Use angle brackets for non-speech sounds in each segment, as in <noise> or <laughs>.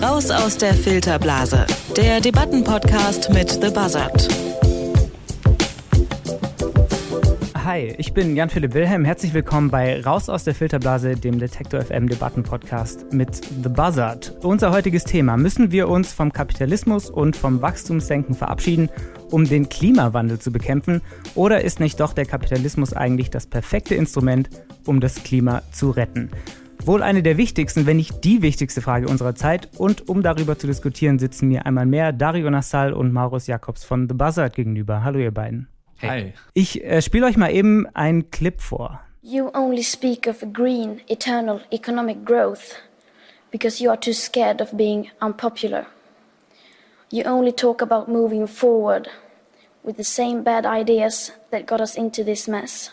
Raus aus der Filterblase, der Debattenpodcast mit The Buzzard. Hi, ich bin Jan-Philipp Wilhelm. Herzlich willkommen bei Raus aus der Filterblase, dem Detektor FM Debatten-Podcast mit The Buzzard. Unser heutiges Thema: Müssen wir uns vom Kapitalismus und vom Wachstumssenken verabschieden, um den Klimawandel zu bekämpfen? Oder ist nicht doch der Kapitalismus eigentlich das perfekte Instrument, um das Klima zu retten? Wohl eine der wichtigsten, wenn nicht die wichtigste Frage unserer Zeit. Und um darüber zu diskutieren, sitzen mir einmal mehr Dario Nassal und Maurus Jakobs von The Buzzard gegenüber. Hallo, ihr beiden. Hey. Ich äh, spiele euch mal eben einen Clip vor. You only speak of green, eternal economic growth because you are too scared of being unpopular. You only talk about moving forward with the same bad ideas that got us into this mess,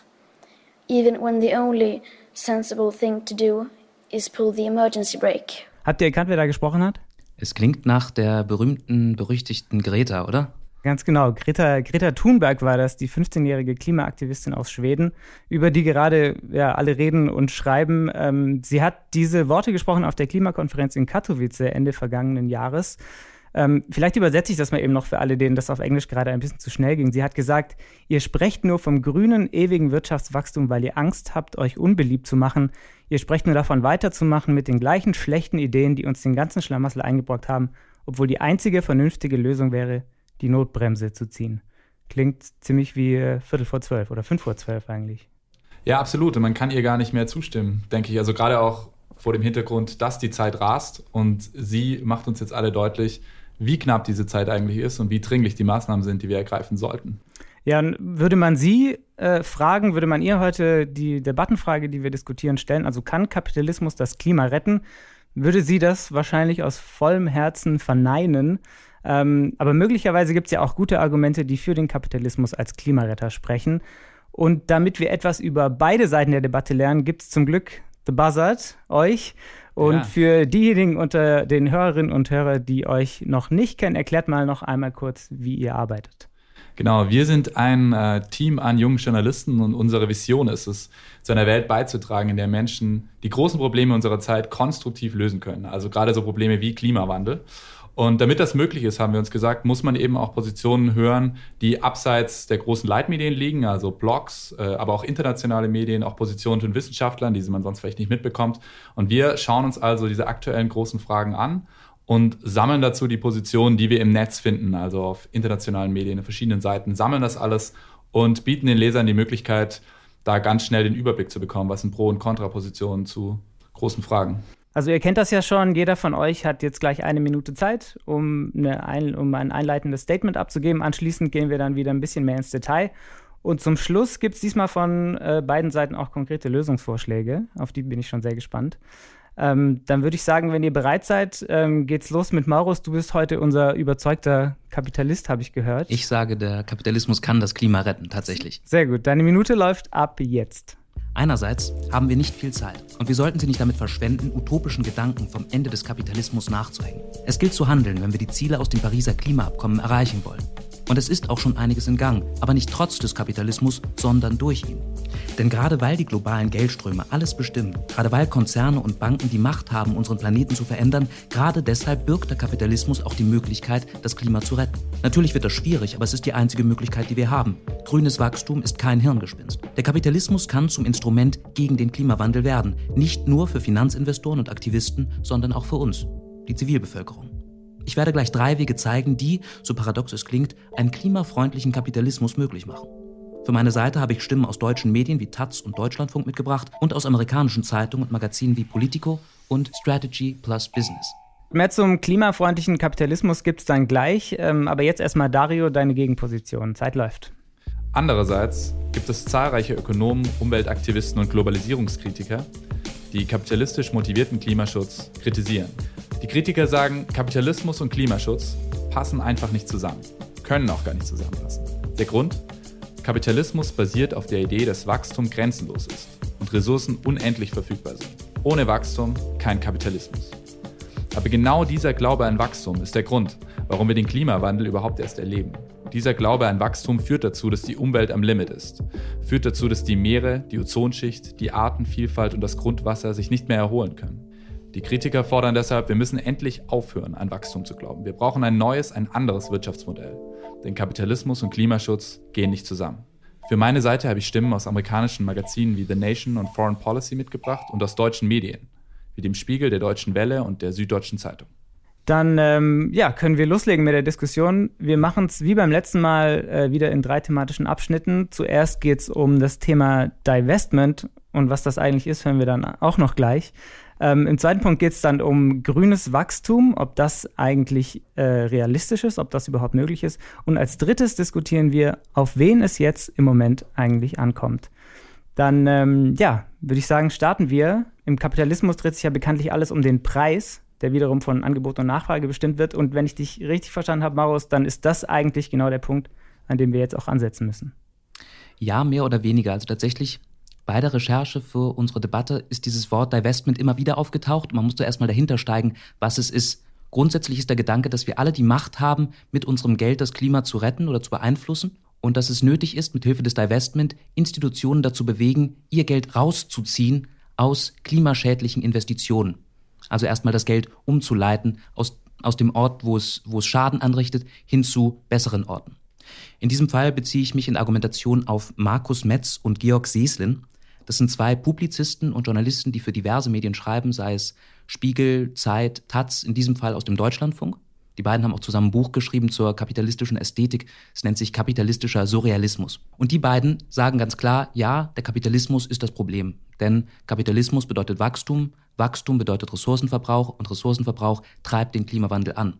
even when the only sensible thing to do is pull the emergency brake. Habt ihr erkannt, wer da gesprochen hat? Es klingt nach der berühmten, berüchtigten Greta, oder? Ganz genau. Greta, Greta Thunberg war das, die 15-jährige Klimaaktivistin aus Schweden, über die gerade ja, alle reden und schreiben. Ähm, sie hat diese Worte gesprochen auf der Klimakonferenz in Katowice Ende vergangenen Jahres. Ähm, vielleicht übersetze ich das mal eben noch für alle, denen das auf Englisch gerade ein bisschen zu schnell ging. Sie hat gesagt, ihr sprecht nur vom grünen, ewigen Wirtschaftswachstum, weil ihr Angst habt, euch unbeliebt zu machen. Ihr sprecht nur davon, weiterzumachen mit den gleichen schlechten Ideen, die uns den ganzen Schlamassel eingebrockt haben, obwohl die einzige vernünftige Lösung wäre, die Notbremse zu ziehen. Klingt ziemlich wie äh, Viertel vor zwölf oder fünf vor zwölf eigentlich. Ja, absolut. Und man kann ihr gar nicht mehr zustimmen, denke ich. Also gerade auch vor dem Hintergrund, dass die Zeit rast und sie macht uns jetzt alle deutlich, wie knapp diese Zeit eigentlich ist und wie dringlich die Maßnahmen sind, die wir ergreifen sollten. Ja, würde man Sie äh, fragen, würde man ihr heute die Debattenfrage, die wir diskutieren, stellen, also kann Kapitalismus das Klima retten, würde sie das wahrscheinlich aus vollem Herzen verneinen. Ähm, aber möglicherweise gibt es ja auch gute Argumente, die für den Kapitalismus als Klimaretter sprechen. Und damit wir etwas über beide Seiten der Debatte lernen, gibt es zum Glück The Buzzard, euch. Und ja. für diejenigen unter den Hörerinnen und Hörern, die euch noch nicht kennen, erklärt mal noch einmal kurz, wie ihr arbeitet. Genau, wir sind ein äh, Team an jungen Journalisten und unsere Vision ist es, zu einer Welt beizutragen, in der Menschen die großen Probleme unserer Zeit konstruktiv lösen können. Also gerade so Probleme wie Klimawandel. Und damit das möglich ist, haben wir uns gesagt, muss man eben auch Positionen hören, die abseits der großen Leitmedien liegen, also Blogs, äh, aber auch internationale Medien, auch Positionen von Wissenschaftlern, die man sonst vielleicht nicht mitbekommt. Und wir schauen uns also diese aktuellen großen Fragen an und sammeln dazu die Positionen, die wir im Netz finden, also auf internationalen Medien, auf verschiedenen Seiten, sammeln das alles und bieten den Lesern die Möglichkeit, da ganz schnell den Überblick zu bekommen, was sind Pro- und Kontrapositionen zu großen Fragen. Also ihr kennt das ja schon, jeder von euch hat jetzt gleich eine Minute Zeit, um, eine ein, um ein einleitendes Statement abzugeben. Anschließend gehen wir dann wieder ein bisschen mehr ins Detail. Und zum Schluss gibt es diesmal von äh, beiden Seiten auch konkrete Lösungsvorschläge. Auf die bin ich schon sehr gespannt. Ähm, dann würde ich sagen, wenn ihr bereit seid, ähm, geht's los mit Maurus. Du bist heute unser überzeugter Kapitalist, habe ich gehört. Ich sage, der Kapitalismus kann das Klima retten, tatsächlich. Sehr gut. Deine Minute läuft ab jetzt. Einerseits haben wir nicht viel Zeit und wir sollten sie nicht damit verschwenden, utopischen Gedanken vom Ende des Kapitalismus nachzuhängen. Es gilt zu handeln, wenn wir die Ziele aus dem Pariser Klimaabkommen erreichen wollen. Und es ist auch schon einiges in Gang, aber nicht trotz des Kapitalismus, sondern durch ihn. Denn gerade weil die globalen Geldströme alles bestimmen, gerade weil Konzerne und Banken die Macht haben, unseren Planeten zu verändern, gerade deshalb birgt der Kapitalismus auch die Möglichkeit, das Klima zu retten. Natürlich wird das schwierig, aber es ist die einzige Möglichkeit, die wir haben. Grünes Wachstum ist kein Hirngespinst. Der Kapitalismus kann zum Instrument gegen den Klimawandel werden, nicht nur für Finanzinvestoren und Aktivisten, sondern auch für uns, die Zivilbevölkerung. Ich werde gleich drei Wege zeigen, die, so paradox es klingt, einen klimafreundlichen Kapitalismus möglich machen. Für meine Seite habe ich Stimmen aus deutschen Medien wie Taz und Deutschlandfunk mitgebracht und aus amerikanischen Zeitungen und Magazinen wie Politico und Strategy Plus Business. Mehr zum klimafreundlichen Kapitalismus gibt es dann gleich, ähm, aber jetzt erstmal Dario, deine Gegenposition. Zeit läuft. Andererseits gibt es zahlreiche Ökonomen, Umweltaktivisten und Globalisierungskritiker, die kapitalistisch motivierten Klimaschutz kritisieren. Die Kritiker sagen, Kapitalismus und Klimaschutz passen einfach nicht zusammen, können auch gar nicht zusammenpassen. Der Grund? Kapitalismus basiert auf der Idee, dass Wachstum grenzenlos ist und Ressourcen unendlich verfügbar sind. Ohne Wachstum kein Kapitalismus. Aber genau dieser Glaube an Wachstum ist der Grund, warum wir den Klimawandel überhaupt erst erleben. Dieser Glaube an Wachstum führt dazu, dass die Umwelt am Limit ist. Führt dazu, dass die Meere, die Ozonschicht, die Artenvielfalt und das Grundwasser sich nicht mehr erholen können. Die Kritiker fordern deshalb, wir müssen endlich aufhören, an Wachstum zu glauben. Wir brauchen ein neues, ein anderes Wirtschaftsmodell. Denn Kapitalismus und Klimaschutz gehen nicht zusammen. Für meine Seite habe ich Stimmen aus amerikanischen Magazinen wie The Nation und Foreign Policy mitgebracht und aus deutschen Medien, wie dem Spiegel, der Deutschen Welle und der Süddeutschen Zeitung. Dann ähm, ja, können wir loslegen mit der Diskussion. Wir machen es wie beim letzten Mal äh, wieder in drei thematischen Abschnitten. Zuerst geht es um das Thema Divestment und was das eigentlich ist, hören wir dann auch noch gleich. Ähm, Im zweiten Punkt geht es dann um grünes Wachstum, ob das eigentlich äh, realistisch ist, ob das überhaupt möglich ist. Und als drittes diskutieren wir, auf wen es jetzt im Moment eigentlich ankommt. Dann, ähm, ja, würde ich sagen, starten wir. Im Kapitalismus dreht sich ja bekanntlich alles um den Preis, der wiederum von Angebot und Nachfrage bestimmt wird. Und wenn ich dich richtig verstanden habe, Maros, dann ist das eigentlich genau der Punkt, an dem wir jetzt auch ansetzen müssen. Ja, mehr oder weniger. Also tatsächlich bei der Recherche für unsere Debatte ist dieses Wort Divestment immer wieder aufgetaucht. Man musste erstmal dahinter steigen, was es ist. Grundsätzlich ist der Gedanke, dass wir alle die Macht haben, mit unserem Geld das Klima zu retten oder zu beeinflussen und dass es nötig ist, mit Hilfe des Divestment Institutionen dazu bewegen, ihr Geld rauszuziehen aus klimaschädlichen Investitionen. Also erstmal das Geld umzuleiten aus, aus dem Ort, wo es, wo es Schaden anrichtet, hin zu besseren Orten. In diesem Fall beziehe ich mich in Argumentation auf Markus Metz und Georg Seslin. Das sind zwei Publizisten und Journalisten, die für diverse Medien schreiben, sei es Spiegel, Zeit, Taz, in diesem Fall aus dem Deutschlandfunk. Die beiden haben auch zusammen ein Buch geschrieben zur kapitalistischen Ästhetik. Es nennt sich kapitalistischer Surrealismus. Und die beiden sagen ganz klar, ja, der Kapitalismus ist das Problem. Denn Kapitalismus bedeutet Wachstum, Wachstum bedeutet Ressourcenverbrauch und Ressourcenverbrauch treibt den Klimawandel an.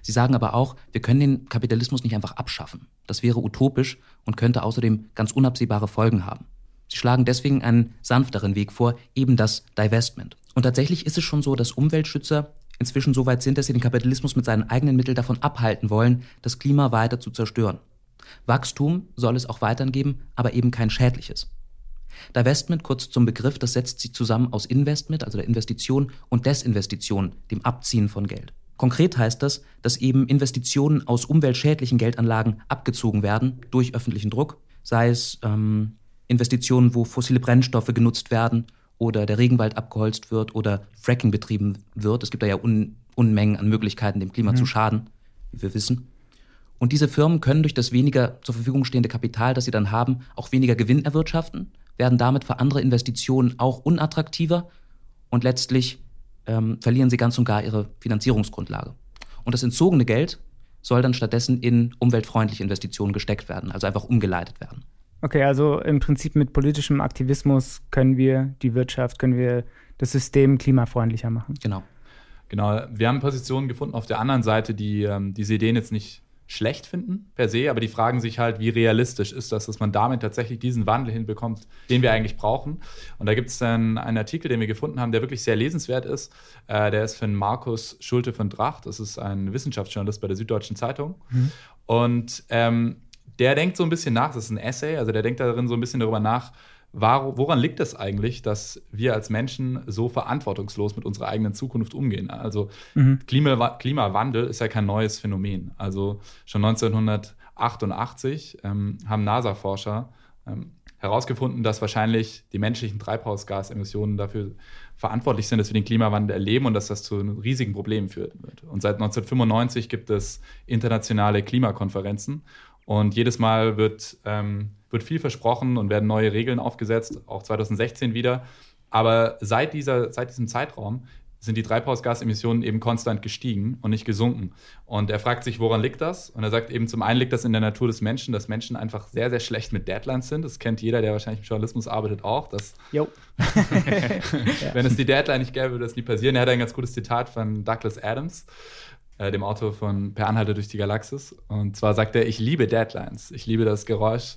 Sie sagen aber auch, wir können den Kapitalismus nicht einfach abschaffen. Das wäre utopisch und könnte außerdem ganz unabsehbare Folgen haben. Sie schlagen deswegen einen sanfteren Weg vor, eben das Divestment. Und tatsächlich ist es schon so, dass Umweltschützer inzwischen so weit sind, dass sie den Kapitalismus mit seinen eigenen Mitteln davon abhalten wollen, das Klima weiter zu zerstören. Wachstum soll es auch weiterhin geben, aber eben kein schädliches. Divestment, kurz zum Begriff, das setzt sich zusammen aus Investment, also der Investition, und Desinvestition, dem Abziehen von Geld. Konkret heißt das, dass eben Investitionen aus umweltschädlichen Geldanlagen abgezogen werden durch öffentlichen Druck, sei es ähm, Investitionen, wo fossile Brennstoffe genutzt werden oder der Regenwald abgeholzt wird oder Fracking betrieben wird. Es gibt da ja Un Unmengen an Möglichkeiten, dem Klima mhm. zu schaden, wie wir wissen. Und diese Firmen können durch das weniger zur Verfügung stehende Kapital, das sie dann haben, auch weniger Gewinn erwirtschaften, werden damit für andere Investitionen auch unattraktiver und letztlich ähm, verlieren sie ganz und gar ihre Finanzierungsgrundlage. Und das entzogene Geld soll dann stattdessen in umweltfreundliche Investitionen gesteckt werden, also einfach umgeleitet werden. Okay, also im Prinzip mit politischem Aktivismus können wir die Wirtschaft, können wir das System klimafreundlicher machen. Genau. Genau. Wir haben Positionen gefunden auf der anderen Seite, die ähm, diese Ideen jetzt nicht schlecht finden per se, aber die fragen sich halt, wie realistisch ist das, dass man damit tatsächlich diesen Wandel hinbekommt, den wir eigentlich brauchen. Und da gibt es dann einen Artikel, den wir gefunden haben, der wirklich sehr lesenswert ist. Äh, der ist von Markus Schulte von Dracht. Das ist ein Wissenschaftsjournalist bei der Süddeutschen Zeitung. Mhm. Und ähm, der denkt so ein bisschen nach, das ist ein Essay, also der denkt darin so ein bisschen darüber nach, woran liegt es eigentlich, dass wir als Menschen so verantwortungslos mit unserer eigenen Zukunft umgehen? Also mhm. Klima, Klimawandel ist ja kein neues Phänomen. Also schon 1988 ähm, haben NASA-Forscher ähm, herausgefunden, dass wahrscheinlich die menschlichen Treibhausgasemissionen dafür verantwortlich sind, dass wir den Klimawandel erleben und dass das zu riesigen Problem führt. Und seit 1995 gibt es internationale Klimakonferenzen und jedes Mal wird, ähm, wird viel versprochen und werden neue Regeln aufgesetzt, auch 2016 wieder. Aber seit, dieser, seit diesem Zeitraum sind die Treibhausgasemissionen eben konstant gestiegen und nicht gesunken. Und er fragt sich, woran liegt das? Und er sagt eben, zum einen liegt das in der Natur des Menschen, dass Menschen einfach sehr, sehr schlecht mit Deadlines sind. Das kennt jeder, der wahrscheinlich im Journalismus arbeitet, auch. Dass <laughs> <laughs> Wenn es die Deadline nicht gäbe, würde das nie passieren. Er hat ein ganz gutes Zitat von Douglas Adams äh, dem Autor von Per Anhalter durch die Galaxis. Und zwar sagt er, ich liebe Deadlines. Ich liebe das Geräusch,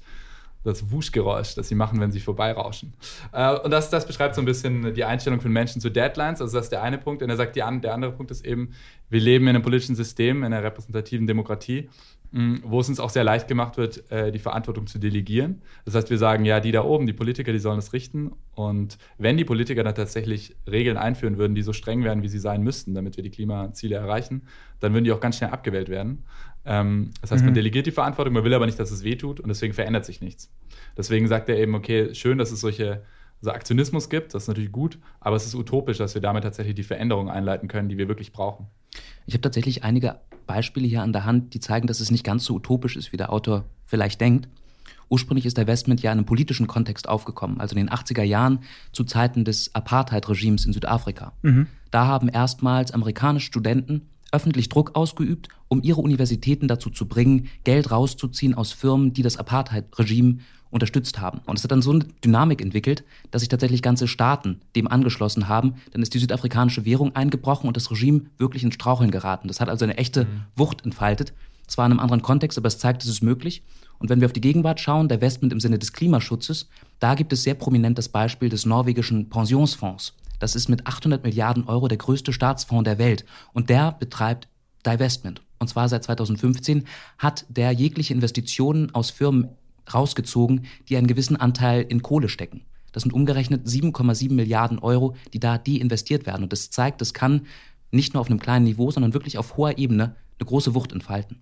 das Wuschgeräusch, das sie machen, wenn sie vorbeirauschen. Äh, und das, das beschreibt so ein bisschen die Einstellung von Menschen zu Deadlines. Also das ist der eine Punkt. Und er sagt, die, der andere Punkt ist eben, wir leben in einem politischen System, in einer repräsentativen Demokratie. Mm, wo es uns auch sehr leicht gemacht wird, äh, die Verantwortung zu delegieren. Das heißt, wir sagen, ja, die da oben, die Politiker, die sollen es richten. Und wenn die Politiker dann tatsächlich Regeln einführen würden, die so streng wären, wie sie sein müssten, damit wir die Klimaziele erreichen, dann würden die auch ganz schnell abgewählt werden. Ähm, das heißt, man mhm. delegiert die Verantwortung, man will aber nicht, dass es wehtut und deswegen verändert sich nichts. Deswegen sagt er eben, okay, schön, dass es solche so Aktionismus gibt, das ist natürlich gut, aber es ist utopisch, dass wir damit tatsächlich die Veränderungen einleiten können, die wir wirklich brauchen. Ich habe tatsächlich einige Beispiele hier an der Hand, die zeigen, dass es nicht ganz so utopisch ist, wie der Autor vielleicht denkt. Ursprünglich ist der Divestment ja in einem politischen Kontext aufgekommen, also in den 80er Jahren zu Zeiten des Apartheid-Regimes in Südafrika. Mhm. Da haben erstmals amerikanische Studenten öffentlich Druck ausgeübt, um ihre Universitäten dazu zu bringen, Geld rauszuziehen aus Firmen, die das Apartheid-Regime unterstützt haben. Und es hat dann so eine Dynamik entwickelt, dass sich tatsächlich ganze Staaten dem angeschlossen haben. Dann ist die südafrikanische Währung eingebrochen und das Regime wirklich ins Straucheln geraten. Das hat also eine echte mhm. Wucht entfaltet. Zwar in einem anderen Kontext, aber es zeigt, es ist möglich. Und wenn wir auf die Gegenwart schauen, der Westment im Sinne des Klimaschutzes, da gibt es sehr prominent das Beispiel des norwegischen Pensionsfonds. Das ist mit 800 Milliarden Euro der größte Staatsfonds der Welt. Und der betreibt Divestment. Und zwar seit 2015 hat der jegliche Investitionen aus Firmen rausgezogen, die einen gewissen Anteil in Kohle stecken. Das sind umgerechnet 7,7 Milliarden Euro, die da deinvestiert werden. Und das zeigt, das kann nicht nur auf einem kleinen Niveau, sondern wirklich auf hoher Ebene eine große Wucht entfalten.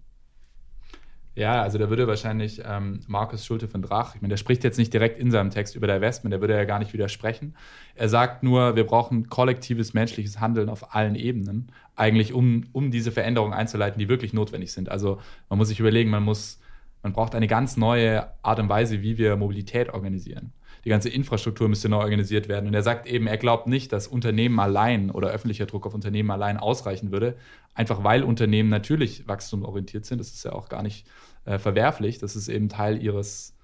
Ja, also da würde wahrscheinlich ähm, Markus Schulte von Drach, ich meine, der spricht jetzt nicht direkt in seinem Text über Divestment, der würde ja gar nicht widersprechen. Er sagt nur, wir brauchen kollektives menschliches Handeln auf allen Ebenen, eigentlich um, um diese Veränderungen einzuleiten, die wirklich notwendig sind. Also man muss sich überlegen, man muss, man braucht eine ganz neue Art und Weise, wie wir Mobilität organisieren. Die ganze Infrastruktur müsste neu organisiert werden. Und er sagt eben, er glaubt nicht, dass Unternehmen allein oder öffentlicher Druck auf Unternehmen allein ausreichen würde, einfach weil Unternehmen natürlich wachstumorientiert sind. Das ist ja auch gar nicht äh, verwerflich. Das ist eben Teil ihres,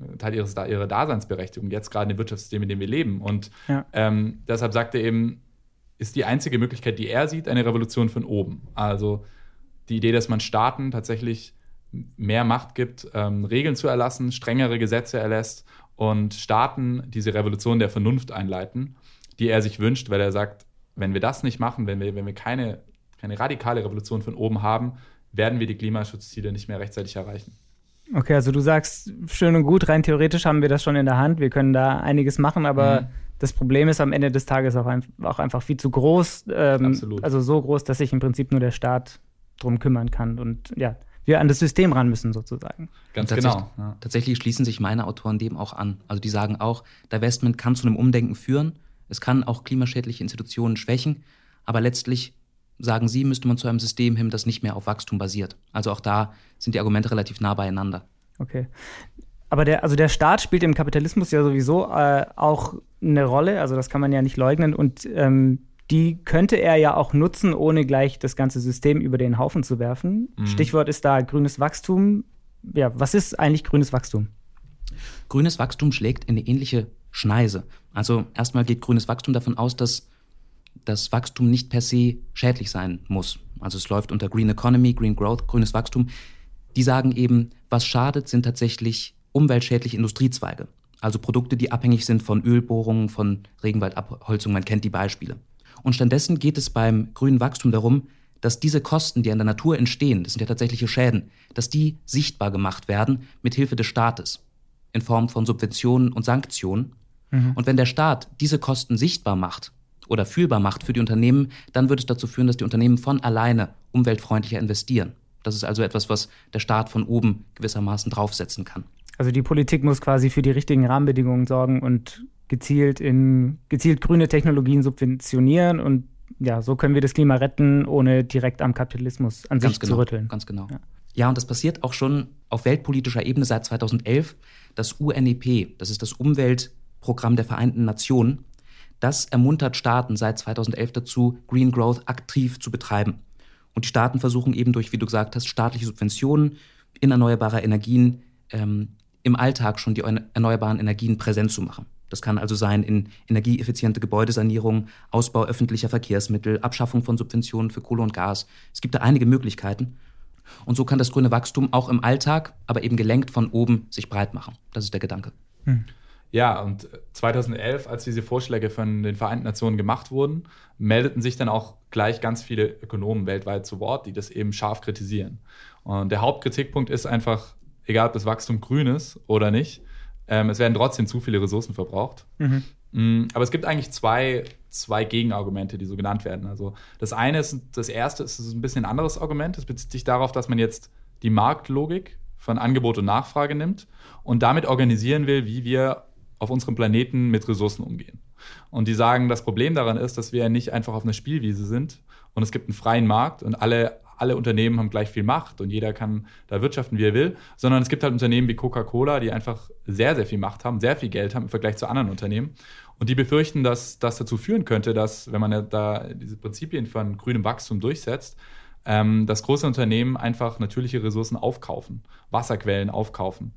äh, Teil ihres, ihrer Daseinsberechtigung, jetzt gerade im Wirtschaftssystem, in dem wir leben. Und ja. ähm, deshalb sagt er eben, ist die einzige Möglichkeit, die er sieht, eine Revolution von oben. Also die Idee, dass man Staaten tatsächlich mehr Macht gibt, ähm, Regeln zu erlassen, strengere Gesetze erlässt und Staaten diese Revolution der Vernunft einleiten, die er sich wünscht, weil er sagt, wenn wir das nicht machen, wenn wir, wenn wir keine keine radikale Revolution von oben haben, werden wir die Klimaschutzziele nicht mehr rechtzeitig erreichen. Okay, also du sagst, schön und gut, rein theoretisch haben wir das schon in der Hand, wir können da einiges machen, aber mhm. das Problem ist am Ende des Tages auch, ein, auch einfach viel zu groß. Ähm, Absolut. Also so groß, dass sich im Prinzip nur der Staat drum kümmern kann und ja, wir an das System ran müssen sozusagen. Ganz tatsächlich, genau. Ja. Tatsächlich schließen sich meine Autoren dem auch an. Also die sagen auch, Divestment kann zu einem Umdenken führen, es kann auch klimaschädliche Institutionen schwächen, aber letztlich sagen Sie, müsste man zu einem System hin, das nicht mehr auf Wachstum basiert. Also auch da sind die Argumente relativ nah beieinander. Okay. Aber der, also der Staat spielt im Kapitalismus ja sowieso äh, auch eine Rolle, also das kann man ja nicht leugnen. Und ähm, die könnte er ja auch nutzen, ohne gleich das ganze System über den Haufen zu werfen. Mhm. Stichwort ist da grünes Wachstum. Ja, was ist eigentlich grünes Wachstum? Grünes Wachstum schlägt in eine ähnliche Schneise. Also erstmal geht grünes Wachstum davon aus, dass das Wachstum nicht per se schädlich sein muss. Also es läuft unter Green Economy, Green Growth, grünes Wachstum. Die sagen eben, was schadet, sind tatsächlich umweltschädliche Industriezweige. Also Produkte, die abhängig sind von Ölbohrungen, von Regenwaldabholzung, man kennt die Beispiele. Und stattdessen geht es beim grünen Wachstum darum, dass diese Kosten, die an der Natur entstehen, das sind ja tatsächliche Schäden, dass die sichtbar gemacht werden mit Hilfe des Staates in Form von Subventionen und Sanktionen. Mhm. Und wenn der Staat diese Kosten sichtbar macht, oder fühlbar macht für die Unternehmen, dann wird es dazu führen, dass die Unternehmen von alleine umweltfreundlicher investieren. Das ist also etwas, was der Staat von oben gewissermaßen draufsetzen kann. Also die Politik muss quasi für die richtigen Rahmenbedingungen sorgen und gezielt in gezielt grüne Technologien subventionieren und ja, so können wir das Klima retten, ohne direkt am Kapitalismus an ganz sich genau, zu rütteln. Ganz genau. Ja. ja, und das passiert auch schon auf weltpolitischer Ebene seit 2011. Das UNEP, das ist das Umweltprogramm der Vereinten Nationen, das ermuntert Staaten seit 2011 dazu, Green Growth aktiv zu betreiben. Und die Staaten versuchen eben durch, wie du gesagt hast, staatliche Subventionen in erneuerbare Energien ähm, im Alltag schon die erneuerbaren Energien präsent zu machen. Das kann also sein in energieeffiziente Gebäudesanierung, Ausbau öffentlicher Verkehrsmittel, Abschaffung von Subventionen für Kohle und Gas. Es gibt da einige Möglichkeiten. Und so kann das grüne Wachstum auch im Alltag, aber eben gelenkt von oben, sich breit machen. Das ist der Gedanke. Hm. Ja, und 2011, als diese Vorschläge von den Vereinten Nationen gemacht wurden, meldeten sich dann auch gleich ganz viele Ökonomen weltweit zu Wort, die das eben scharf kritisieren. Und der Hauptkritikpunkt ist einfach, egal ob das Wachstum grün ist oder nicht, ähm, es werden trotzdem zu viele Ressourcen verbraucht. Mhm. Mm, aber es gibt eigentlich zwei, zwei Gegenargumente, die so genannt werden. Also das eine ist, das erste ist ein bisschen ein anderes Argument. Das bezieht sich darauf, dass man jetzt die Marktlogik von Angebot und Nachfrage nimmt und damit organisieren will, wie wir auf unserem Planeten mit Ressourcen umgehen. Und die sagen, das Problem daran ist, dass wir nicht einfach auf einer Spielwiese sind und es gibt einen freien Markt und alle, alle Unternehmen haben gleich viel Macht und jeder kann da wirtschaften, wie er will, sondern es gibt halt Unternehmen wie Coca-Cola, die einfach sehr, sehr viel Macht haben, sehr viel Geld haben im Vergleich zu anderen Unternehmen. Und die befürchten, dass das dazu führen könnte, dass, wenn man da diese Prinzipien von grünem Wachstum durchsetzt, ähm, dass große Unternehmen einfach natürliche Ressourcen aufkaufen, Wasserquellen aufkaufen.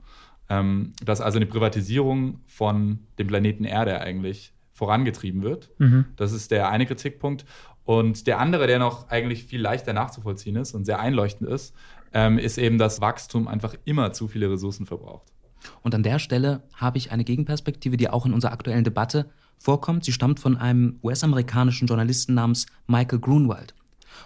Ähm, dass also eine Privatisierung von dem Planeten Erde eigentlich vorangetrieben wird. Mhm. Das ist der eine Kritikpunkt. Und der andere, der noch eigentlich viel leichter nachzuvollziehen ist und sehr einleuchtend ist, ähm, ist eben, dass Wachstum einfach immer zu viele Ressourcen verbraucht. Und an der Stelle habe ich eine Gegenperspektive, die auch in unserer aktuellen Debatte vorkommt. Sie stammt von einem US-amerikanischen Journalisten namens Michael Grunwald.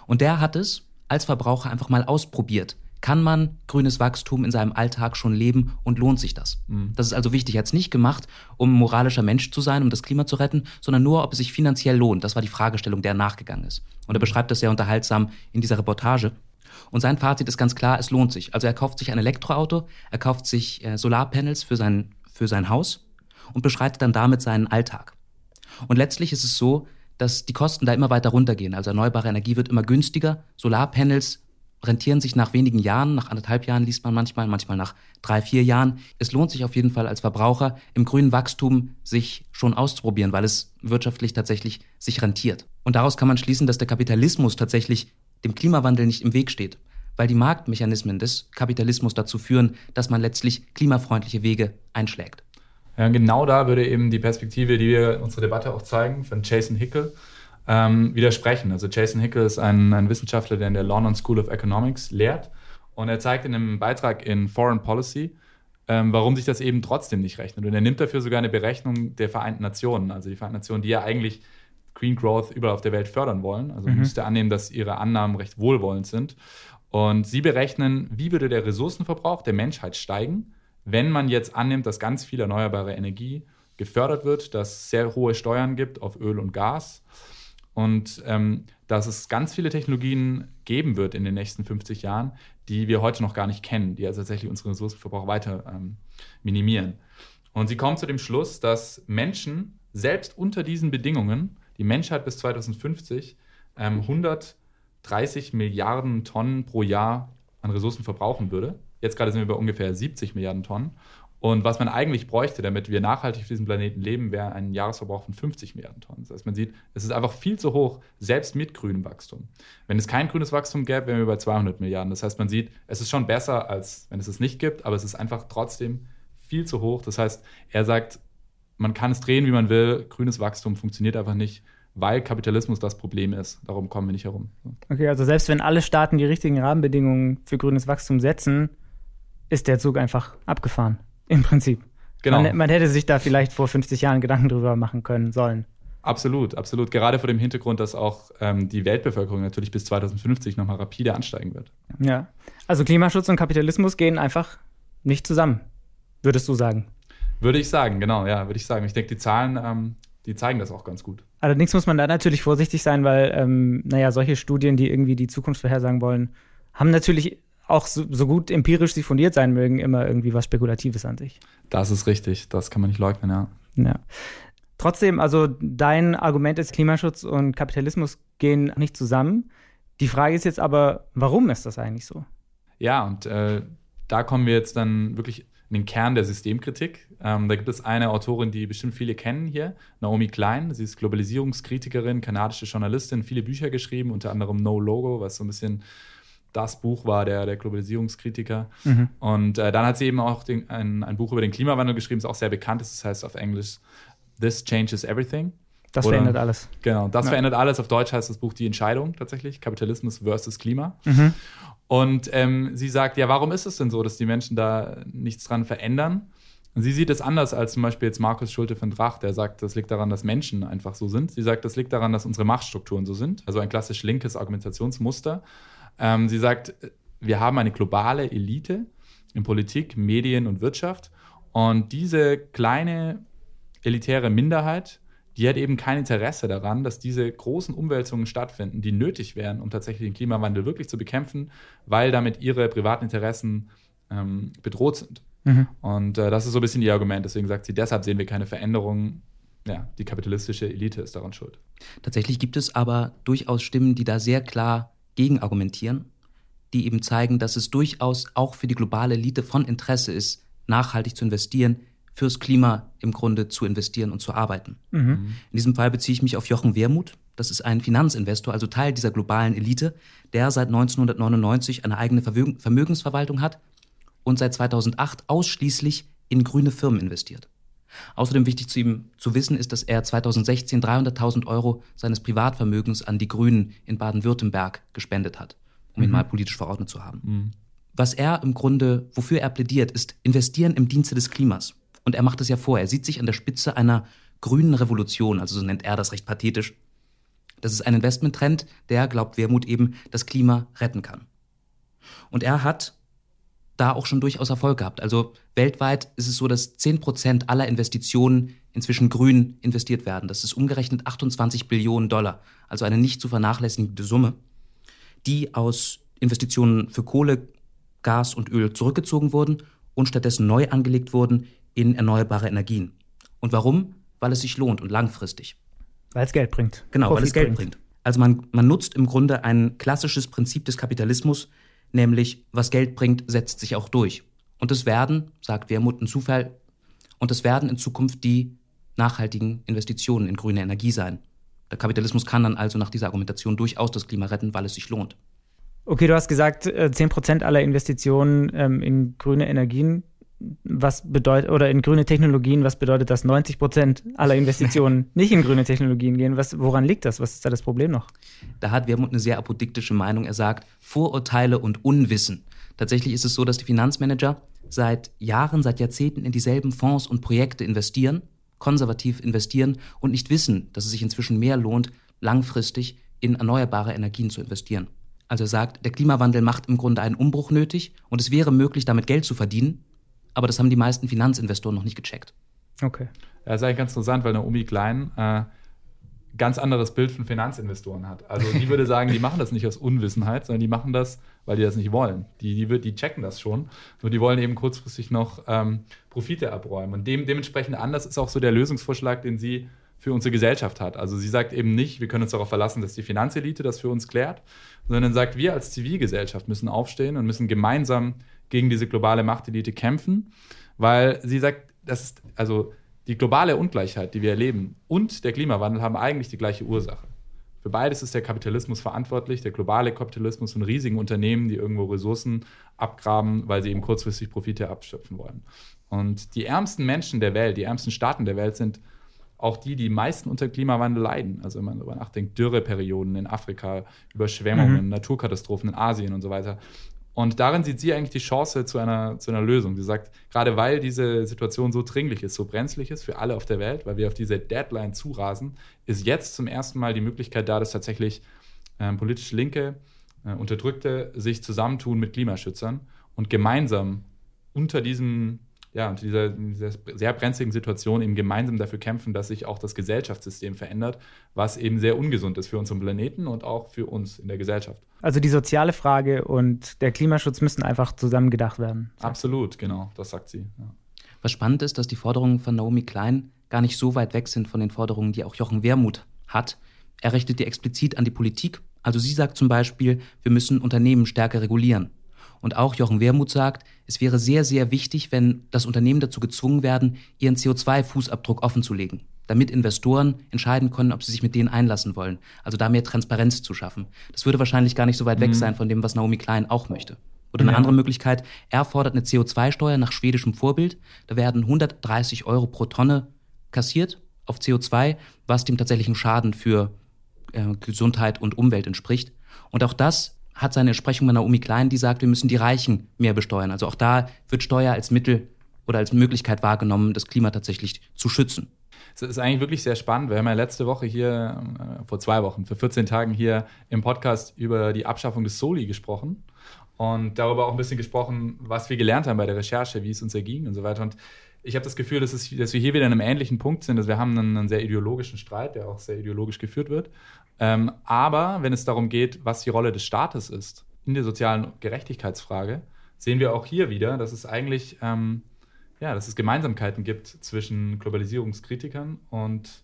Und der hat es als Verbraucher einfach mal ausprobiert. Kann man grünes Wachstum in seinem Alltag schon leben und lohnt sich das? Mhm. Das ist also wichtig. Er hat es nicht gemacht, um moralischer Mensch zu sein, um das Klima zu retten, sondern nur, ob es sich finanziell lohnt. Das war die Fragestellung, der nachgegangen ist. Und er beschreibt das sehr unterhaltsam in dieser Reportage. Und sein Fazit ist ganz klar, es lohnt sich. Also er kauft sich ein Elektroauto, er kauft sich äh, Solarpanels für sein, für sein Haus und beschreitet dann damit seinen Alltag. Und letztlich ist es so, dass die Kosten da immer weiter runtergehen. Also erneuerbare Energie wird immer günstiger. Solarpanels rentieren sich nach wenigen Jahren, nach anderthalb Jahren liest man manchmal, manchmal nach drei, vier Jahren. Es lohnt sich auf jeden Fall als Verbraucher im grünen Wachstum sich schon auszuprobieren, weil es wirtschaftlich tatsächlich sich rentiert. Und daraus kann man schließen, dass der Kapitalismus tatsächlich dem Klimawandel nicht im Weg steht, weil die Marktmechanismen des Kapitalismus dazu führen, dass man letztlich klimafreundliche Wege einschlägt. Ja, genau da würde eben die Perspektive, die wir in unserer Debatte auch zeigen, von Jason Hickel, ähm, widersprechen. Also Jason Hickel ist ein, ein, Wissenschaftler, der in der London School of Economics lehrt. Und er zeigt in einem Beitrag in Foreign Policy, ähm, warum sich das eben trotzdem nicht rechnet. Und er nimmt dafür sogar eine Berechnung der Vereinten Nationen. Also die Vereinten Nationen, die ja eigentlich Green Growth überall auf der Welt fördern wollen. Also mhm. müsste annehmen, dass ihre Annahmen recht wohlwollend sind. Und sie berechnen, wie würde der Ressourcenverbrauch der Menschheit steigen, wenn man jetzt annimmt, dass ganz viel erneuerbare Energie gefördert wird, dass es sehr hohe Steuern gibt auf Öl und Gas und ähm, dass es ganz viele Technologien geben wird in den nächsten 50 Jahren, die wir heute noch gar nicht kennen, die also tatsächlich unseren Ressourcenverbrauch weiter ähm, minimieren. Und sie kommen zu dem Schluss, dass Menschen selbst unter diesen Bedingungen, die Menschheit bis 2050, ähm, 130 Milliarden Tonnen pro Jahr an Ressourcen verbrauchen würde. Jetzt gerade sind wir bei ungefähr 70 Milliarden Tonnen. Und was man eigentlich bräuchte, damit wir nachhaltig auf diesem Planeten leben, wäre ein Jahresverbrauch von 50 Milliarden Tonnen. Das heißt, man sieht, es ist einfach viel zu hoch, selbst mit grünem Wachstum. Wenn es kein grünes Wachstum gäbe, wären wir bei 200 Milliarden. Das heißt, man sieht, es ist schon besser, als wenn es es nicht gibt, aber es ist einfach trotzdem viel zu hoch. Das heißt, er sagt, man kann es drehen, wie man will. Grünes Wachstum funktioniert einfach nicht, weil Kapitalismus das Problem ist. Darum kommen wir nicht herum. Okay, also selbst wenn alle Staaten die richtigen Rahmenbedingungen für grünes Wachstum setzen, ist der Zug einfach abgefahren. Im Prinzip. Genau. Man, man, hätte sich da vielleicht vor 50 Jahren Gedanken drüber machen können sollen. Absolut, absolut. Gerade vor dem Hintergrund, dass auch ähm, die Weltbevölkerung natürlich bis 2050 nochmal rapide ansteigen wird. Ja. Also Klimaschutz und Kapitalismus gehen einfach nicht zusammen, würdest du sagen? Würde ich sagen, genau, ja, würde ich sagen. Ich denke, die Zahlen, ähm, die zeigen das auch ganz gut. Allerdings muss man da natürlich vorsichtig sein, weil, ähm, naja, solche Studien, die irgendwie die Zukunft vorhersagen wollen, haben natürlich auch so, so, gut empirisch sie fundiert sein mögen, immer irgendwie was Spekulatives an sich. Das ist richtig, das kann man nicht leugnen, ja. Ja. Trotzdem, also dein Argument ist, Klimaschutz und Kapitalismus gehen nicht zusammen. Die Frage ist jetzt aber, warum ist das eigentlich so? Ja, und äh, da kommen wir jetzt dann wirklich in den Kern der Systemkritik. Ähm, da gibt es eine Autorin, die bestimmt viele kennen hier, Naomi Klein. Sie ist Globalisierungskritikerin, kanadische Journalistin, viele Bücher geschrieben, unter anderem No Logo, was so ein bisschen das Buch war, der, der Globalisierungskritiker. Mhm. Und äh, dann hat sie eben auch den, ein, ein Buch über den Klimawandel geschrieben, das auch sehr bekannt ist. Das heißt auf Englisch This Changes Everything. Das Oder, verändert alles. Genau, das ja. verändert alles. Auf Deutsch heißt das Buch Die Entscheidung tatsächlich, Kapitalismus versus Klima. Mhm. Und ähm, sie sagt, ja, warum ist es denn so, dass die Menschen da nichts dran verändern? Und sie sieht es anders als zum Beispiel jetzt Markus Schulte von Drach, der sagt, das liegt daran, dass Menschen einfach so sind. Sie sagt, das liegt daran, dass unsere Machtstrukturen so sind. Also ein klassisch linkes Argumentationsmuster. Ähm, sie sagt, wir haben eine globale Elite in Politik, Medien und Wirtschaft. Und diese kleine elitäre Minderheit, die hat eben kein Interesse daran, dass diese großen Umwälzungen stattfinden, die nötig wären, um tatsächlich den Klimawandel wirklich zu bekämpfen, weil damit ihre privaten Interessen ähm, bedroht sind. Mhm. Und äh, das ist so ein bisschen ihr Argument. Deswegen sagt sie, deshalb sehen wir keine Veränderungen. Ja, die kapitalistische Elite ist daran schuld. Tatsächlich gibt es aber durchaus Stimmen, die da sehr klar gegen argumentieren, die eben zeigen, dass es durchaus auch für die globale Elite von Interesse ist, nachhaltig zu investieren, fürs Klima im Grunde zu investieren und zu arbeiten. Mhm. In diesem Fall beziehe ich mich auf Jochen Wermuth. Das ist ein Finanzinvestor, also Teil dieser globalen Elite, der seit 1999 eine eigene Vermögensverwaltung hat und seit 2008 ausschließlich in grüne Firmen investiert. Außerdem wichtig zu ihm zu wissen ist, dass er 2016 300.000 Euro seines Privatvermögens an die Grünen in Baden-Württemberg gespendet hat, um mhm. ihn mal politisch verordnet zu haben. Mhm. Was er im Grunde, wofür er plädiert, ist investieren im Dienste des Klimas. Und er macht es ja vor. Er sieht sich an der Spitze einer grünen Revolution, also so nennt er das recht pathetisch. Das ist ein Investmenttrend, der, glaubt Wermut eben, das Klima retten kann. Und er hat da auch schon durchaus Erfolg gehabt. Also weltweit ist es so, dass 10 Prozent aller Investitionen inzwischen grün investiert werden. Das ist umgerechnet 28 Billionen Dollar, also eine nicht zu vernachlässigende Summe, die aus Investitionen für Kohle, Gas und Öl zurückgezogen wurden und stattdessen neu angelegt wurden in erneuerbare Energien. Und warum? Weil es sich lohnt und langfristig. Weil es Geld bringt. Genau, Profit weil es Geld bringt. bringt. Also man, man nutzt im Grunde ein klassisches Prinzip des Kapitalismus, nämlich was Geld bringt, setzt sich auch durch. Und es werden, sagt Wermut, ein Zufall, und es werden in Zukunft die nachhaltigen Investitionen in grüne Energie sein. Der Kapitalismus kann dann also nach dieser Argumentation durchaus das Klima retten, weil es sich lohnt. Okay, du hast gesagt, 10% äh, aller Investitionen ähm, in grüne Energien. Was bedeutet, oder in grüne Technologien, was bedeutet das? 90% aller Investitionen <laughs> nicht in grüne Technologien gehen. Was, woran liegt das? Was ist da das Problem noch? Da hat Wermut eine sehr apodiktische Meinung. Er sagt, Vorurteile und Unwissen. Tatsächlich ist es so, dass die Finanzmanager seit Jahren, seit Jahrzehnten in dieselben Fonds und Projekte investieren, konservativ investieren und nicht wissen, dass es sich inzwischen mehr lohnt, langfristig in erneuerbare Energien zu investieren. Also er sagt, der Klimawandel macht im Grunde einen Umbruch nötig und es wäre möglich, damit Geld zu verdienen, aber das haben die meisten Finanzinvestoren noch nicht gecheckt. Okay. Das ist eigentlich ganz interessant, weil Naomi Klein äh, ganz anderes Bild von Finanzinvestoren hat. Also die würde sagen, die machen das nicht aus Unwissenheit, sondern die machen das, weil die das nicht wollen. Die, die, die checken das schon. Nur die wollen eben kurzfristig noch ähm, Profite abräumen. Und dem, dementsprechend anders ist auch so der Lösungsvorschlag, den sie für unsere Gesellschaft hat. Also sie sagt eben nicht, wir können uns darauf verlassen, dass die Finanzelite das für uns klärt, sondern sagt, wir als Zivilgesellschaft müssen aufstehen und müssen gemeinsam gegen diese globale Machtelite kämpfen, weil sie sagt, das ist also die globale Ungleichheit, die wir erleben und der Klimawandel haben eigentlich die gleiche Ursache. Für beides ist der Kapitalismus verantwortlich, der globale Kapitalismus und riesigen Unternehmen, die irgendwo Ressourcen abgraben, weil sie eben kurzfristig Profite abschöpfen wollen. Und die ärmsten Menschen der Welt, die ärmsten Staaten der Welt sind auch die, die meisten unter Klimawandel leiden. Also wenn man darüber nachdenkt, Dürreperioden in Afrika, Überschwemmungen, mhm. Naturkatastrophen in Asien und so weiter. Und darin sieht sie eigentlich die Chance zu einer, zu einer Lösung. Sie sagt, gerade weil diese Situation so dringlich ist, so brenzlig ist für alle auf der Welt, weil wir auf diese Deadline zurasen, ist jetzt zum ersten Mal die Möglichkeit da, dass tatsächlich äh, politisch Linke, äh, Unterdrückte sich zusammentun mit Klimaschützern und gemeinsam unter diesem ja, und dieser, dieser sehr brenzligen Situation eben gemeinsam dafür kämpfen, dass sich auch das Gesellschaftssystem verändert, was eben sehr ungesund ist für unseren Planeten und auch für uns in der Gesellschaft. Also die soziale Frage und der Klimaschutz müssen einfach zusammen gedacht werden. Absolut, genau, das sagt sie. Ja. Was spannend ist, dass die Forderungen von Naomi Klein gar nicht so weit weg sind von den Forderungen, die auch Jochen Wermuth hat. Er richtet die explizit an die Politik. Also sie sagt zum Beispiel, wir müssen Unternehmen stärker regulieren. Und auch Jochen Wermuth sagt, es wäre sehr, sehr wichtig, wenn das Unternehmen dazu gezwungen werden, ihren CO2-Fußabdruck offenzulegen, damit Investoren entscheiden können, ob sie sich mit denen einlassen wollen. Also da mehr Transparenz zu schaffen. Das würde wahrscheinlich gar nicht so weit mhm. weg sein von dem, was Naomi Klein auch möchte. Oder eine ja. andere Möglichkeit, er fordert eine CO2-Steuer nach schwedischem Vorbild. Da werden 130 Euro pro Tonne kassiert auf CO2, was dem tatsächlichen Schaden für äh, Gesundheit und Umwelt entspricht. Und auch das hat seine Entsprechung bei Naomi Klein, die sagt, wir müssen die Reichen mehr besteuern. Also auch da wird Steuer als Mittel oder als Möglichkeit wahrgenommen, das Klima tatsächlich zu schützen. Es ist eigentlich wirklich sehr spannend. Wir haben ja letzte Woche hier, äh, vor zwei Wochen, für 14 Tagen hier im Podcast über die Abschaffung des Soli gesprochen und darüber auch ein bisschen gesprochen, was wir gelernt haben bei der Recherche, wie es uns erging und so weiter. Und ich habe das Gefühl, dass, es, dass, wir hier wieder in einem ähnlichen Punkt sind. Dass wir haben einen, einen sehr ideologischen Streit, der auch sehr ideologisch geführt wird. Ähm, aber wenn es darum geht, was die Rolle des Staates ist in der sozialen Gerechtigkeitsfrage, sehen wir auch hier wieder, dass es eigentlich ähm, ja, dass es Gemeinsamkeiten gibt zwischen Globalisierungskritikern und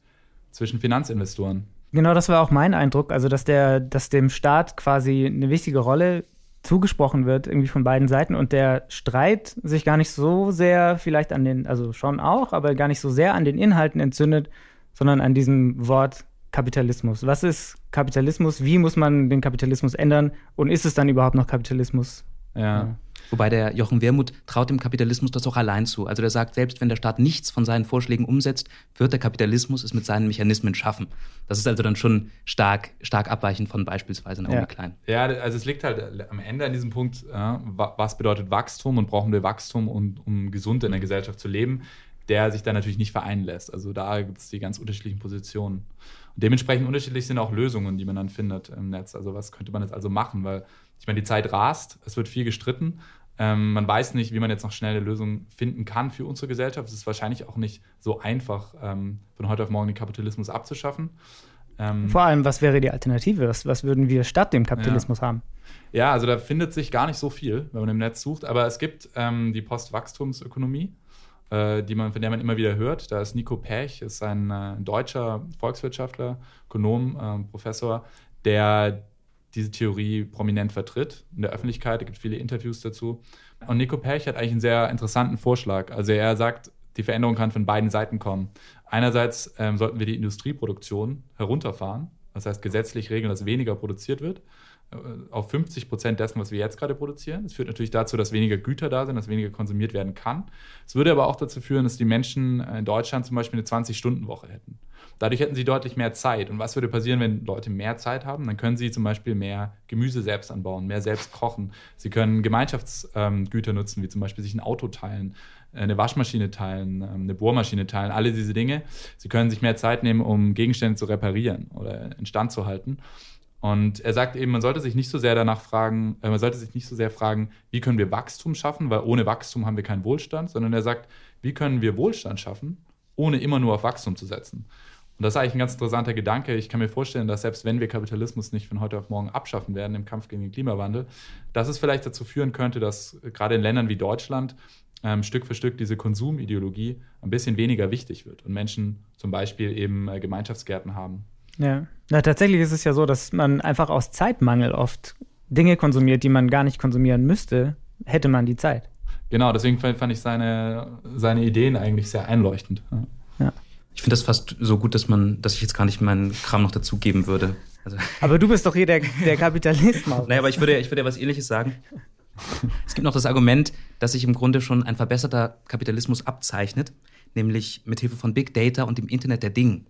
zwischen Finanzinvestoren. Genau, das war auch mein Eindruck. Also, dass, der, dass dem Staat quasi eine wichtige Rolle zugesprochen wird, irgendwie von beiden Seiten und der Streit sich gar nicht so sehr vielleicht an den, also schon auch, aber gar nicht so sehr an den Inhalten entzündet, sondern an diesem Wort Kapitalismus. Was ist Kapitalismus? Wie muss man den Kapitalismus ändern? Und ist es dann überhaupt noch Kapitalismus? Ja. ja. Wobei der Jochen Wermuth traut dem Kapitalismus das auch allein zu. Also der sagt, selbst wenn der Staat nichts von seinen Vorschlägen umsetzt, wird der Kapitalismus es mit seinen Mechanismen schaffen. Das ist also dann schon stark, stark abweichend von beispielsweise Naomi ja. Klein. Ja, also es liegt halt am Ende an diesem Punkt, was bedeutet Wachstum und brauchen wir Wachstum, um, um gesund in der Gesellschaft zu leben, der sich dann natürlich nicht vereinen lässt. Also da gibt es die ganz unterschiedlichen Positionen. Dementsprechend unterschiedlich sind auch Lösungen, die man dann findet im Netz. Also was könnte man jetzt also machen? Weil ich meine, die Zeit rast, es wird viel gestritten. Ähm, man weiß nicht, wie man jetzt noch schnell eine Lösung finden kann für unsere Gesellschaft. Es ist wahrscheinlich auch nicht so einfach, ähm, von heute auf morgen den Kapitalismus abzuschaffen. Ähm, Vor allem, was wäre die Alternative? Was, was würden wir statt dem Kapitalismus ja. haben? Ja, also da findet sich gar nicht so viel, wenn man im Netz sucht. Aber es gibt ähm, die Postwachstumsökonomie, äh, die man, von der man immer wieder hört. Da ist Nico Pech, ist ein, äh, deutscher Volkswirtschaftler, Ökonom, äh, Professor, der diese Theorie prominent vertritt in der Öffentlichkeit. Es gibt viele Interviews dazu. Und Nico Pech hat eigentlich einen sehr interessanten Vorschlag. Also er sagt, die Veränderung kann von beiden Seiten kommen. Einerseits ähm, sollten wir die Industrieproduktion herunterfahren, das heißt gesetzlich regeln, dass weniger produziert wird, auf 50 Prozent dessen, was wir jetzt gerade produzieren. Das führt natürlich dazu, dass weniger Güter da sind, dass weniger konsumiert werden kann. Es würde aber auch dazu führen, dass die Menschen in Deutschland zum Beispiel eine 20-Stunden-Woche hätten. Dadurch hätten sie deutlich mehr Zeit. Und was würde passieren, wenn Leute mehr Zeit haben? Dann können sie zum Beispiel mehr Gemüse selbst anbauen, mehr selbst kochen. Sie können Gemeinschaftsgüter ähm, nutzen, wie zum Beispiel sich ein Auto teilen, eine Waschmaschine teilen, ähm, eine Bohrmaschine teilen, alle diese Dinge. Sie können sich mehr Zeit nehmen, um Gegenstände zu reparieren oder instand zu halten. Und er sagt eben, man sollte sich nicht so sehr danach fragen, äh, man sollte sich nicht so sehr fragen, wie können wir Wachstum schaffen, weil ohne Wachstum haben wir keinen Wohlstand, sondern er sagt, wie können wir Wohlstand schaffen, ohne immer nur auf Wachstum zu setzen. Und das ist eigentlich ein ganz interessanter Gedanke. Ich kann mir vorstellen, dass selbst wenn wir Kapitalismus nicht von heute auf morgen abschaffen werden im Kampf gegen den Klimawandel, dass es vielleicht dazu führen könnte, dass gerade in Ländern wie Deutschland ähm, Stück für Stück diese Konsumideologie ein bisschen weniger wichtig wird und Menschen zum Beispiel eben äh, Gemeinschaftsgärten haben. Ja. Na, tatsächlich ist es ja so, dass man einfach aus Zeitmangel oft Dinge konsumiert, die man gar nicht konsumieren müsste, hätte man die Zeit. Genau, deswegen fand ich seine, seine Ideen eigentlich sehr einleuchtend. Ja. Ich finde das fast so gut, dass man, dass ich jetzt gar nicht meinen Kram noch dazugeben würde. Also <laughs> aber du bist doch hier der, der Kapitalist, Maus. <laughs> naja, aber ich würde, ich würde ja was ähnliches sagen. Es gibt noch das Argument, dass sich im Grunde schon ein verbesserter Kapitalismus abzeichnet, nämlich mit Hilfe von Big Data und dem Internet der Dinge,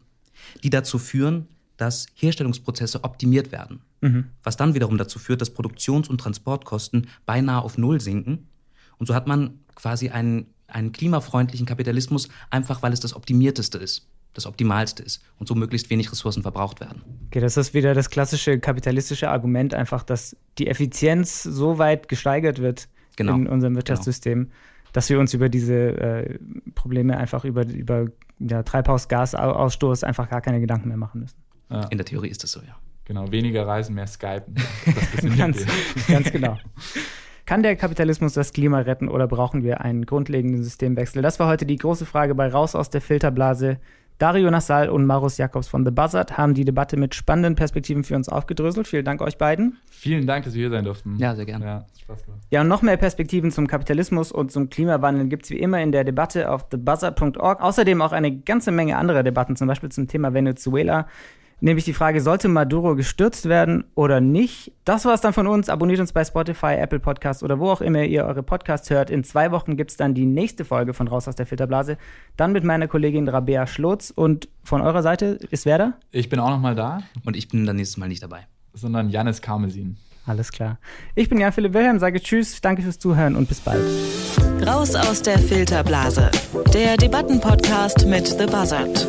die dazu führen, dass Herstellungsprozesse optimiert werden. Mhm. Was dann wiederum dazu führt, dass Produktions- und Transportkosten beinahe auf Null sinken. Und so hat man quasi einen einen klimafreundlichen Kapitalismus, einfach weil es das Optimierteste ist, das Optimalste ist und so möglichst wenig Ressourcen verbraucht werden. Okay, das ist wieder das klassische kapitalistische Argument, einfach, dass die Effizienz so weit gesteigert wird genau. in unserem genau. Wirtschaftssystem, genau. dass wir uns über diese äh, Probleme einfach über, über ja, Treibhausgasausstoß einfach gar keine Gedanken mehr machen müssen. Ja. In der Theorie ist das so, ja. Genau, weniger Reisen, mehr Skypen. <laughs> ganz, ganz genau. <laughs> Kann der Kapitalismus das Klima retten oder brauchen wir einen grundlegenden Systemwechsel? Das war heute die große Frage bei Raus aus der Filterblase. Dario Nassal und Marus Jakobs von The Buzzard haben die Debatte mit spannenden Perspektiven für uns aufgedröselt. Vielen Dank euch beiden. Vielen Dank, dass wir hier sein durften. Ja, sehr gerne. Ja, Spaß gemacht. Ja, und noch mehr Perspektiven zum Kapitalismus und zum Klimawandel gibt es wie immer in der Debatte auf thebuzzard.org. Außerdem auch eine ganze Menge anderer Debatten, zum Beispiel zum Thema Venezuela nämlich die Frage, sollte Maduro gestürzt werden oder nicht? Das war es dann von uns. Abonniert uns bei Spotify, Apple Podcasts oder wo auch immer ihr eure Podcasts hört. In zwei Wochen gibt es dann die nächste Folge von Raus aus der Filterblase. Dann mit meiner Kollegin Rabea Schlotz. Und von eurer Seite ist wer da? Ich bin auch noch mal da. Und ich bin dann nächstes Mal nicht dabei. Sondern Janis Karmesin. Alles klar. Ich bin Jan-Philipp Wilhelm, sage Tschüss, danke fürs Zuhören und bis bald. Raus aus der Filterblase. Der Debattenpodcast mit The Buzzard.